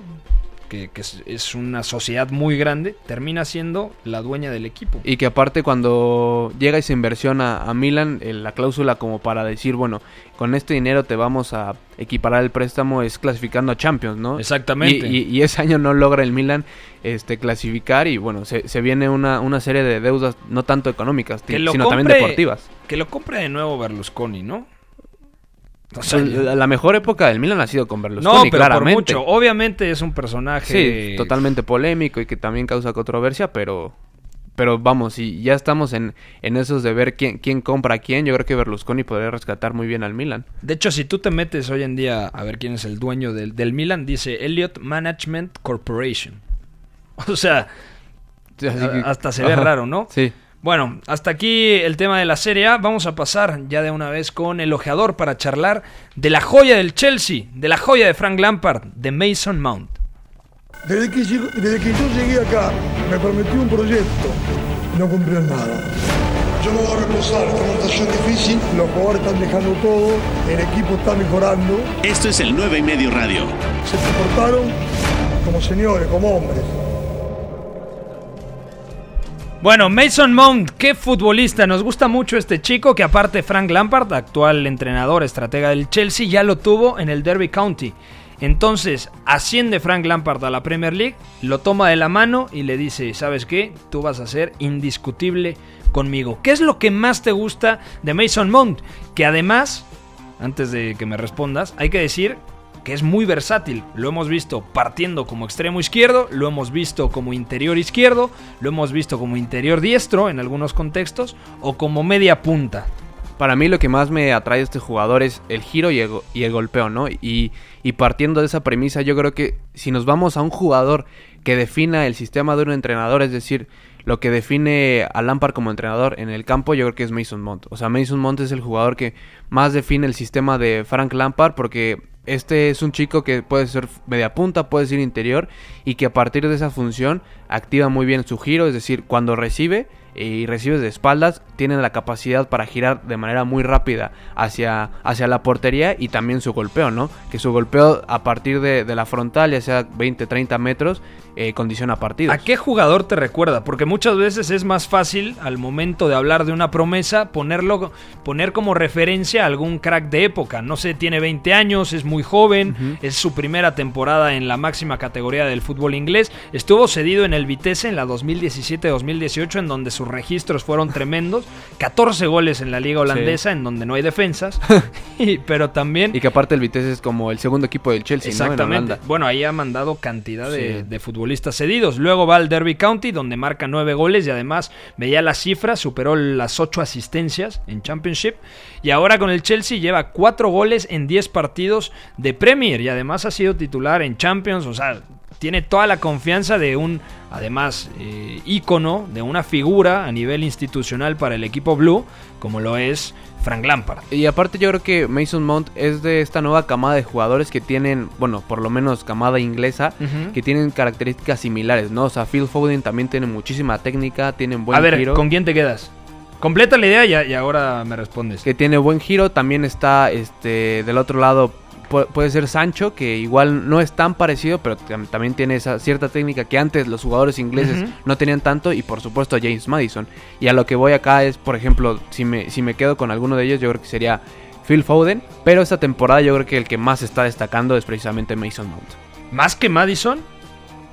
que, que es, una sociedad muy grande, termina siendo la dueña del equipo. Y que aparte cuando llega esa inversión a, a Milan, eh, la cláusula como para decir, bueno, con este dinero te vamos a equiparar el préstamo es clasificando a Champions, ¿no? Exactamente. Y, y- y ese año no logra el Milan este, clasificar y bueno, se, se viene una, una serie de deudas no tanto económicas, sino también deportivas. Que lo compre de nuevo Berlusconi, ¿no? O sea, la, la mejor época del Milan ha sido con Berlusconi, no, pero claramente. por mucho. Obviamente es un personaje... Sí, totalmente polémico y que también causa controversia, pero pero vamos, si ya estamos en, en esos de ver quién, quién compra a quién, yo creo que Berlusconi podría rescatar muy bien al Milan. De hecho, si tú te metes hoy en día a ver quién es el dueño del, del Milan, dice Elliott Management Corporation. [laughs] O sea, hasta se ve Ajá. raro, ¿no? Sí. Bueno, hasta aquí el tema de la Serie A. Vamos a pasar ya de una vez con el ojeador para charlar de la joya del Chelsea, de la joya de Frank Lampard, de Mason Mount. Desde que, desde que yo llegué acá, me prometió un proyecto. No cumplió nada. Yo no voy a reposar, esta montación difícil. Los jugadores están dejando todo, el equipo está mejorando. Esto es el 9 y medio radio. Se comportaron como señores, como hombres. Bueno, Mason Mount, qué futbolista. Nos gusta mucho este chico que aparte Frank Lampard, actual entrenador, estratega del Chelsea, ya lo tuvo en el Derby County. Entonces, asciende Frank Lampard a la Premier League, lo toma de la mano y le dice, ¿sabes qué? Tú vas a ser indiscutible conmigo. ¿Qué es lo que más te gusta de Mason Mount? Que además, antes de que me respondas, hay que decir que es muy versátil. Lo hemos visto partiendo como extremo izquierdo, lo hemos visto como interior izquierdo, lo hemos visto como interior diestro en algunos contextos o como media punta. Para mí lo que más me atrae de este jugador es el giro y el, golpeo, ¿no? Y, y partiendo de esa premisa, yo creo que si nos vamos a un jugador que defina el sistema de un entrenador, es decir, lo que define a Lampard como entrenador en el campo, yo creo que es Mason Mount. O sea, Mason Mount es el jugador que más define el sistema de Frank Lampard porque este es un chico que puede ser media punta, puede ser interior y que a partir de esa función activa muy bien su giro, es decir, cuando recibe y recibe de espaldas, tiene la capacidad para girar de manera muy rápida hacia, hacia la portería y también su golpeo, ¿no? Que su golpeo a partir de, de la frontal, ya sea 20, 30 metros, eh, condiciona partidos. ¿A qué jugador te recuerda? Porque muchas veces es más fácil al momento de hablar de una promesa ponerlo poner como referencia a algún crack de época. No sé, tiene 20 años, es muy joven, es su primera temporada en la máxima categoría del fútbol inglés. Estuvo cedido en el Vitesse en la 2017-2018 en donde sus registros fueron tremendos, 14 goles en la liga holandesa en donde no hay defensas, [laughs] y- pero también Y que aparte el Vitesse es como el segundo equipo del Chelsea, ¿no? En Exactamente. Bueno, ahí ha mandado cantidad de, Sí. de futbolistas cedidos. Luego va al Derby County, donde marca nueve goles y además veía las cifras, superó las ocho asistencias en Championship. Y ahora con el Chelsea lleva cuatro goles en 10 partidos de Premier y además ha sido titular en Champions. O sea, tiene toda la confianza de un, además, eh, ícono, de una figura a nivel institucional para el equipo blue, como lo es Frank Lampard. Y aparte yo creo que Mason Mount es de esta nueva camada de jugadores que tienen, bueno, por lo menos camada inglesa, que tienen características similares, ¿no? O sea, Phil Foden también tiene muchísima técnica, tienen buen a ver, giro. ¿con quién te quedas? Completa la idea y, y ahora me respondes. Que tiene buen giro, también está este del otro lado puede ser Sancho, que igual no es tan parecido, pero tam- también tiene esa cierta técnica que antes los jugadores ingleses no tenían tanto y por supuesto James Madison. Y a lo que voy acá es, por ejemplo, si me, si me quedo con alguno de ellos, yo creo que sería Phil Foden, pero esta temporada yo creo que el que más está destacando es precisamente Mason Mount. ¿Más que Madison?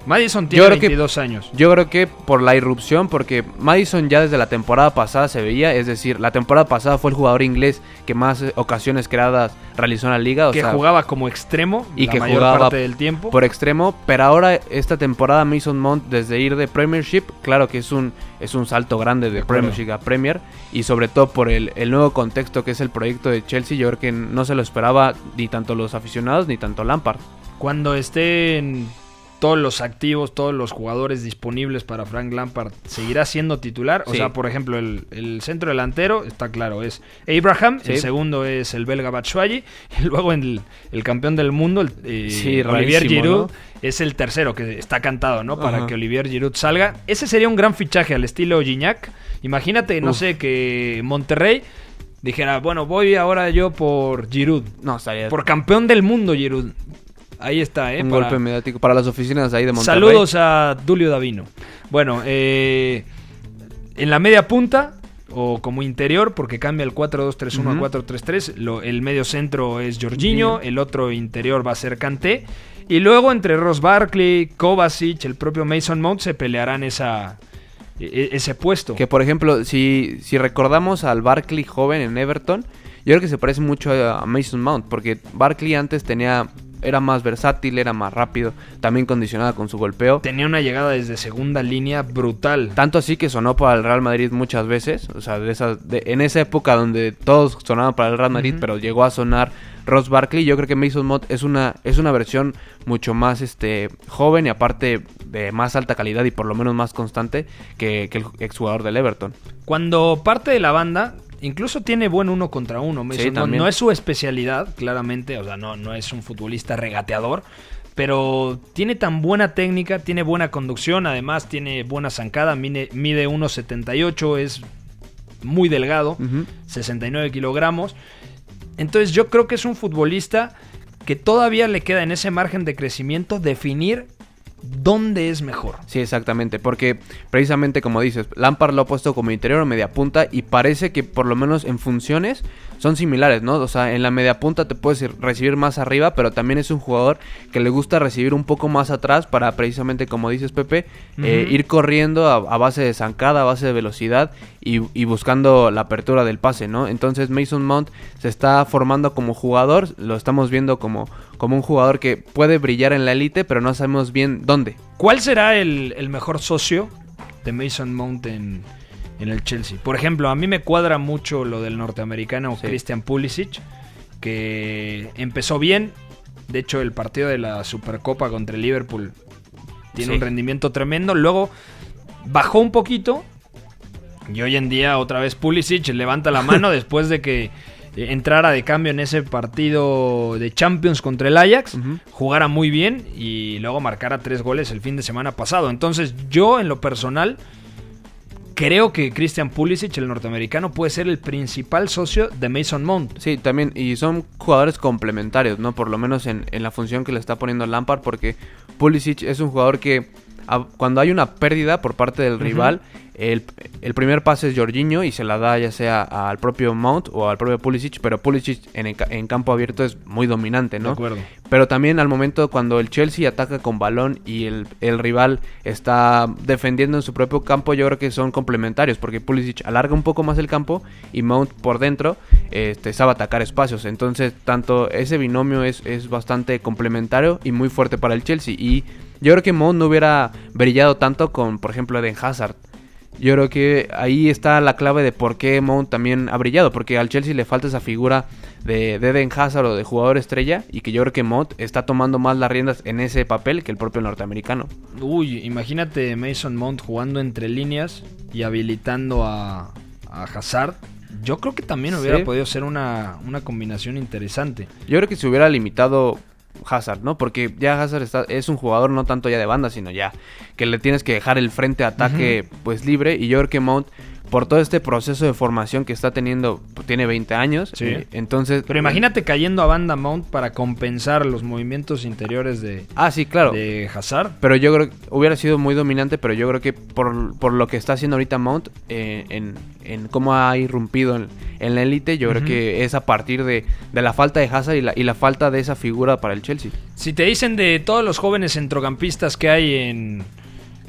Madison Yo tiene que- 22 años. Yo creo que por la irrupción, porque Madison ya desde la temporada pasada se veía, es decir, la temporada pasada fue el jugador inglés que más ocasiones creadas realizó en la liga. O que sea, jugaba como extremo y la que mayor jugaba parte del tiempo. por extremo, pero ahora esta temporada Mason Mount desde ir de Premiership, claro que es un es un salto grande de. Premiership a Premier y sobre todo por el, el nuevo contexto que es el proyecto de Chelsea, yo creo que no se lo esperaba ni tanto los aficionados ni tanto Lampard. Cuando estén todos los activos, todos los jugadores disponibles para Frank Lampard, ¿seguirá siendo titular? O sea, por ejemplo, el, el centro delantero, está claro, es Abraham, el segundo es el belga Batshuayi, y [laughs] luego el, el campeón del mundo, el, eh, Sí, Olivier Giroud, ¿no? es el tercero que está cantado, ¿no? Para Ajá. que Olivier Giroud salga. Ese sería un gran fichaje al estilo Gignac. Imagínate, no Uf. sé, que Monterrey dijera, bueno, voy ahora yo por Giroud. No, estaría Por campeón del mundo, Giroud. Ahí está, ¿eh? un para- golpe mediático para las oficinas ahí de Monterrey. Saludos a Dulio Davino. Bueno, eh, en la media punta o como interior, porque cambia el 4-2-3-1 Ujú. a 4-3-3, lo- el medio centro es Jorginho, el otro interior va a ser Kanté. Y luego entre Ross Barkley, Kovacic, el propio Mason Mount se pelearán esa, e- e- ese puesto. Que por ejemplo, si, si recordamos al Barkley joven en Everton, yo creo que se parece mucho a Mason Mount, porque Barkley antes tenía era más versátil, era más rápido, también condicionada con su golpeo. Tenía una llegada desde segunda línea brutal. Tanto así que sonó para el Real Madrid muchas veces, o sea, de esas, de- en esa época donde todos sonaban para el Real Madrid, pero llegó a sonar Ross Barkley, yo creo que Mason Mount es una, es una versión mucho más este, joven y aparte de más alta calidad y por lo menos más constante que, que el exjugador del Everton. Cuando parte de la banda, incluso tiene buen uno contra uno. Mason Sí, Mount. también. no es su especialidad, claramente. O sea, no, no es un futbolista regateador. pero tiene tan buena técnica, tiene buena conducción, además tiene buena zancada, mide, mide 1,78, es muy delgado, 69 kilogramos. Entonces yo creo que es un futbolista que todavía le queda en ese margen de crecimiento definir dónde es mejor. Sí, exactamente, porque precisamente como dices, Lampard lo ha puesto como interior o media punta y parece que por lo menos en funciones son similares, ¿no? O sea, en la media punta te puedes recibir más arriba, pero también es un jugador que le gusta recibir un poco más atrás para precisamente, como dices Pepe, eh, ir corriendo a, base de zancada, a base de velocidad y, buscando la apertura del pase, ¿no? Entonces Mason Mount se está formando como jugador, lo estamos viendo como, como un jugador que puede brillar en la élite, pero no sabemos bien dónde. ¿Cuál será el, el mejor socio de Mason Mount en en el Chelsea. Por ejemplo, a mí me cuadra mucho lo del norteamericano Christian Pulisic, que empezó bien. De hecho, el partido de la Supercopa contra el Liverpool tiene un rendimiento tremendo. Luego bajó un poquito. Y hoy en día otra vez Pulisic levanta la mano [laughs] después de que entrara de cambio en ese partido de Champions contra el Ajax, jugara muy bien y luego marcara tres goles el fin de semana pasado. Entonces yo en lo personal creo que Christian Pulisic, el norteamericano, puede ser el principal socio de Mason Mount. Sí, también, y son jugadores complementarios, ¿no? Por lo menos en, la función que le está poniendo Lampard, porque Pulisic es un jugador que cuando hay una pérdida por parte del rival, el, primer pase es Jorginho y se la da ya sea al propio Mount o al propio Pulisic, pero Pulisic en, campo abierto es muy dominante, ¿no? acuerdo. Pero también al momento cuando el Chelsea ataca con balón y el, rival está defendiendo en su propio campo, yo creo que son complementarios, porque Pulisic alarga un poco más el campo y Mount por dentro este, sabe atacar espacios. Entonces, tanto ese binomio es, es bastante complementario y muy fuerte para el Chelsea. Y yo creo que Mount no hubiera brillado tanto con, por ejemplo, Eden Hazard. Yo creo que ahí está la clave de por qué Mount también ha brillado, porque al Chelsea le falta esa figura de, Eden Hazard o de jugador estrella, y que yo creo que Mount está tomando más las riendas en ese papel que el propio norteamericano. Uy, imagínate Mason Mount jugando entre líneas y habilitando a, Hazard. Yo creo que también hubiera podido ser una, una combinación interesante. Yo creo que se hubiera limitado Hazard, ¿no? Porque ya Hazard está, es un jugador no tanto ya de banda, sino ya que le tienes que dejar el frente de ataque pues libre. Y yo creo que Mount por todo este proceso de formación que está teniendo, pues, tiene 20 años. Sí. Eh, entonces. Pero imagínate cayendo a banda Mount para compensar los movimientos interiores de. Ah, sí, claro. De Hazard. Pero yo creo que hubiera sido muy dominante, pero yo creo que por, por lo que está haciendo ahorita Mount, eh, en, en, cómo ha irrumpido en, la élite, yo creo que es a partir de, de, la falta de Hazard y la, y la falta de esa figura para el Chelsea. Si te dicen de todos los jóvenes centrocampistas que hay en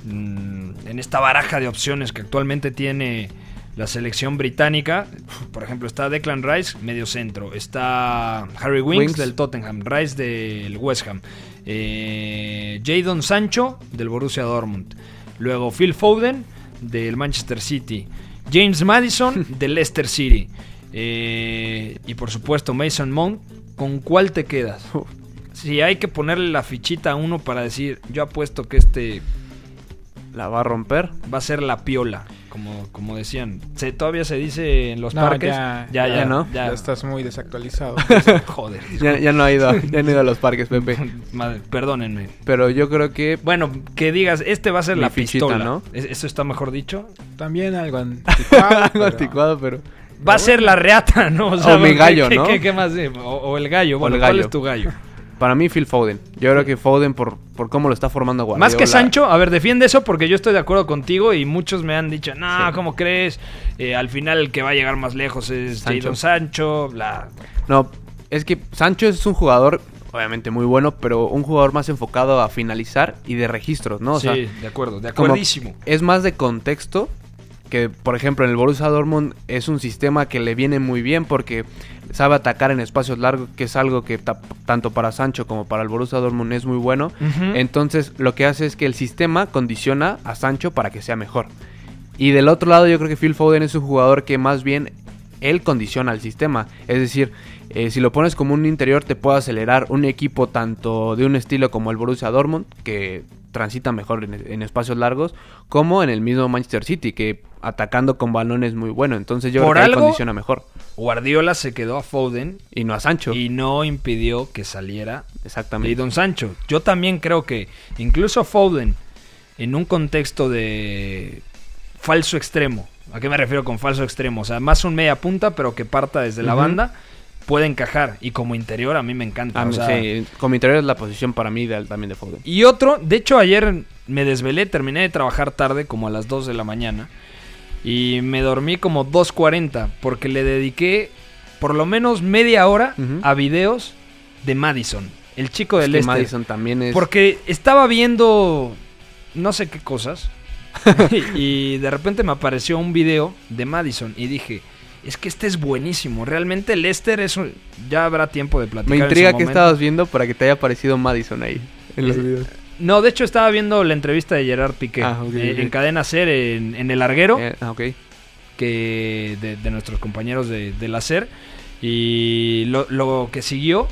en esta baraja de opciones que actualmente tiene la selección británica. Por ejemplo, está Declan Rice, medio centro. Está Harry Winks, del Tottenham. Rice del West Ham. Eh, Jadon Sancho del Borussia Dortmund. Luego Phil Foden del Manchester City. James Madison [laughs] del Leicester City. Eh, y por supuesto Mason Mount. ¿Con cuál te quedas? Si hay que ponerle la fichita a uno para decir, yo apuesto que este la va a romper. Va a ser la piola, como, como decían. Se, todavía se dice en los parques. Ya, ya, ya, no. Ya. estás muy desactualizado. [laughs] Joder. ya, no ha ido, ya no ido a los parques, Pepe. [laughs] perdónenme. Pero yo creo que. Bueno, que digas, este va a ser la pistola. ¿no? ¿Eso está mejor dicho? También algo anticuado. [laughs] algo anticuado, pero. Va a ser la reata, ¿no? O, mi gallo, ¿no? ¿qué, más? O, el gallo. Bueno, ¿cuál es tu gallo? Para mí, Phil Foden. Yo creo que Foden, por, por cómo lo está formando Guardiola. Más que Sancho, a ver, defiende eso porque yo estoy de acuerdo contigo y muchos me han dicho, no, ¿cómo crees? Eh, al final el que va a llegar más lejos es Sancho. Sancho, bla. No, es que Sancho es un jugador obviamente muy bueno, pero un jugador más enfocado a finalizar y de registros, ¿no? sí, de acuerdo, de acuerdísimo. Es más de contexto que, por ejemplo, en el Borussia Dortmund es un sistema que le viene muy bien porque sabe atacar en espacios largos, que es algo que tanto para Sancho como para el Borussia Dortmund es muy bueno. Entonces, lo que hace es que el sistema condiciona a Sancho para que sea mejor. Y del otro lado, yo creo que Phil Foden es un jugador que más bien él condiciona al sistema. Es decir, eh, si lo pones como un interior, te puede acelerar un equipo tanto de un estilo como el Borussia Dortmund, que transita mejor en, espacios largos, como en el mismo Manchester City, que atacando con balones muy bueno. Entonces yo creo que algo, condiciona mejor. Guardiola se quedó a Foden. Y no a Sancho. Y no impidió que saliera Exactamente. Don Sancho. Yo también creo que incluso Foden, en un contexto de falso extremo, ¿a qué me refiero con falso extremo? O sea, más un media punta, pero que parta desde la banda puede encajar. Y como interior a mí me encanta. sí, como interior es la posición para mí ideal también de Foden. Y otro, de hecho ayer me desvelé, terminé de trabajar tarde, como a las 2 de la mañana. Y me dormí como 2.40 porque le dediqué por lo menos media hora a videos de Madison, el chico del este. Madison también es... Porque estaba viendo no sé qué cosas [laughs] y de repente me apareció un video de Madison y dije, es que este es buenísimo. Realmente Lester es ya habrá tiempo de platicar. Me intriga que estabas viendo para que te haya aparecido Madison ahí en los videos. No, de hecho estaba viendo la entrevista de Gerard Piqué ah, eh, en Cadena Ser en, El Larguero. Eh, ah, ok. Que de, nuestros compañeros de, de la Ser. Y lo, lo que siguió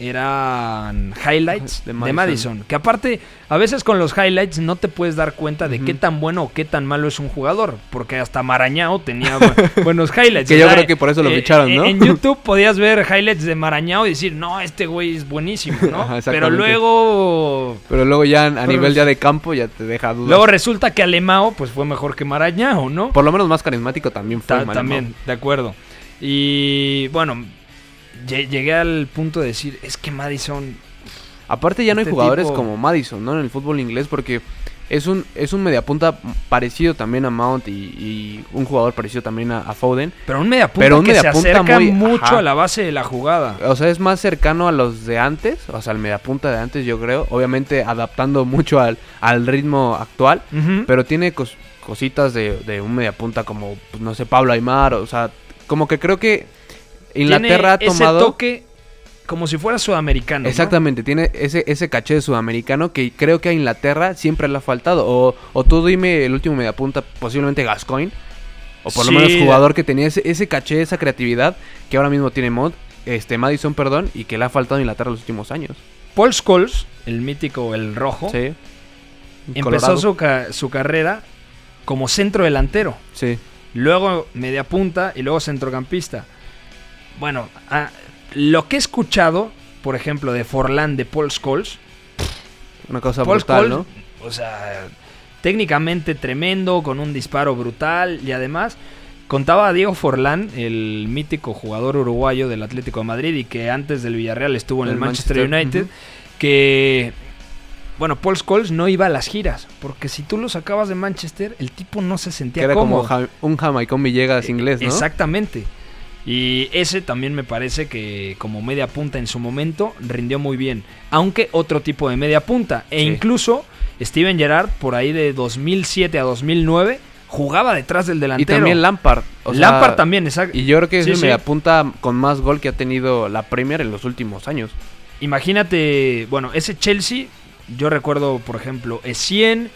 eran highlights de Madison. Que aparte, a veces con los highlights no te puedes dar cuenta de qué tan bueno o qué tan malo es un jugador. Porque hasta Marañao tenía [laughs] buenos highlights. que yo creo que por eso lo eh, ficharon, ¿no? En YouTube podías ver highlights de Marañao y decir, no, este güey es buenísimo, ¿no? [laughs] Pero luego. Pero luego ya a nivel ya de campo ya te deja dudas. Luego resulta que Alemao pues fue mejor que Marañao, ¿no? Por lo menos más carismático también fue. también, de acuerdo. Y bueno, llegué al punto de decir, es que Madison... Aparte ya no hay este jugadores como Madison, ¿no? En el fútbol inglés porque es un, es un mediapunta parecido también a Mount y, un jugador parecido también a, Foden. Pero un mediapunta pero un que se acerca mucho a la base de la jugada. O sea, es más cercano a los de antes, o sea, al mediapunta de antes yo creo. Obviamente adaptando mucho al, al ritmo actual, pero tiene cositas de, de un mediapunta como, pues, no sé, Pablo Aymar, o sea, como que creo que Inglaterra ha tomado. Ese toque como si fuera sudamericano. Exactamente, tiene ese, ese caché de sudamericano que creo que a Inglaterra siempre le ha faltado. O, o tú dime el último mediapunta, posiblemente Gascoigne. O por lo menos jugador que tenía ese, ese caché, esa creatividad que ahora mismo tiene Mod, este Madison, perdón, y que le ha faltado a Inglaterra los últimos años. Paul Scholes, el mítico, el rojo, sí. empezó su, su, carrera como centro delantero. Sí. Luego media punta y luego centrocampista bueno, ah, lo que he escuchado, por ejemplo, de Forlán de Paul Scholes. Una cosa brutal, ¿no? O sea, técnicamente tremendo, con un disparo brutal y además contaba a Diego Forlán, el mítico jugador uruguayo del Atlético de Madrid y que antes del Villarreal estuvo en el, Manchester, United, que bueno, Paul Scholes no iba a las giras, porque si tú lo sacabas de Manchester, el tipo no se sentía Era como un Jamaicón Villegas inglés, ¿no? Exactamente. Y ese también me parece que como media punta en su momento rindió muy bien. Aunque otro tipo de media punta. E incluso Steven Gerrard por ahí de 2007 a 2009 jugaba detrás del delantero. Y también Lampard. Lampard también, exacto. Y yo creo que es el media punta con más gol que ha tenido la Premier en los últimos años. Imagínate, bueno, ese Chelsea, yo recuerdo por ejemplo Essien,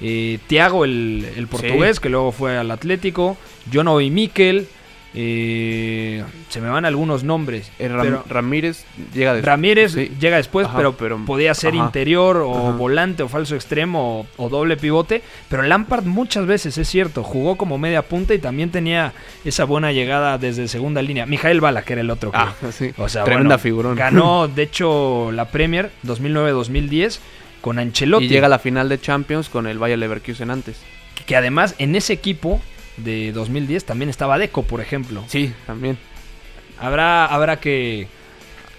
eh, Thiago el, portugués que luego fue al Atlético, Jono y Mikel. Eh, se me van algunos nombres. Eh, Ramírez llega después. Ramírez llega después, pero, podía ser interior o volante o falso extremo o, doble pivote. Pero Lampard muchas veces, es cierto, jugó como media punta y también tenía esa buena llegada desde segunda línea. Mijael Bala, que era el otro. Ah, o sea, Tremenda figurón. Ganó, [laughs] de hecho, la Premier 2009-2010 con Ancelotti. Y llega a la final de Champions con el Bayer Leverkusen antes. que además en ese equipo de 2010 también estaba Deco, por ejemplo. Sí, también. Habrá, habrá que,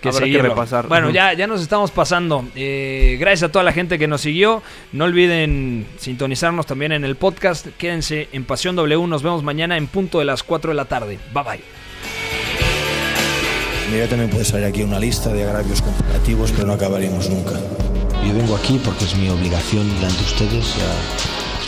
que, repasar. Bueno, ya, ya nos estamos pasando. Eh, gracias a toda la gente que nos siguió. No olviden sintonizarnos también en el podcast. Quédense en Pasión W. Nos vemos mañana en punto de las 4 de la tarde. Bye bye. Mira, también puede salir aquí una lista de agravios comparativos, pero no acabaríamos nunca. Yo vengo aquí porque es mi obligación delante de ustedes.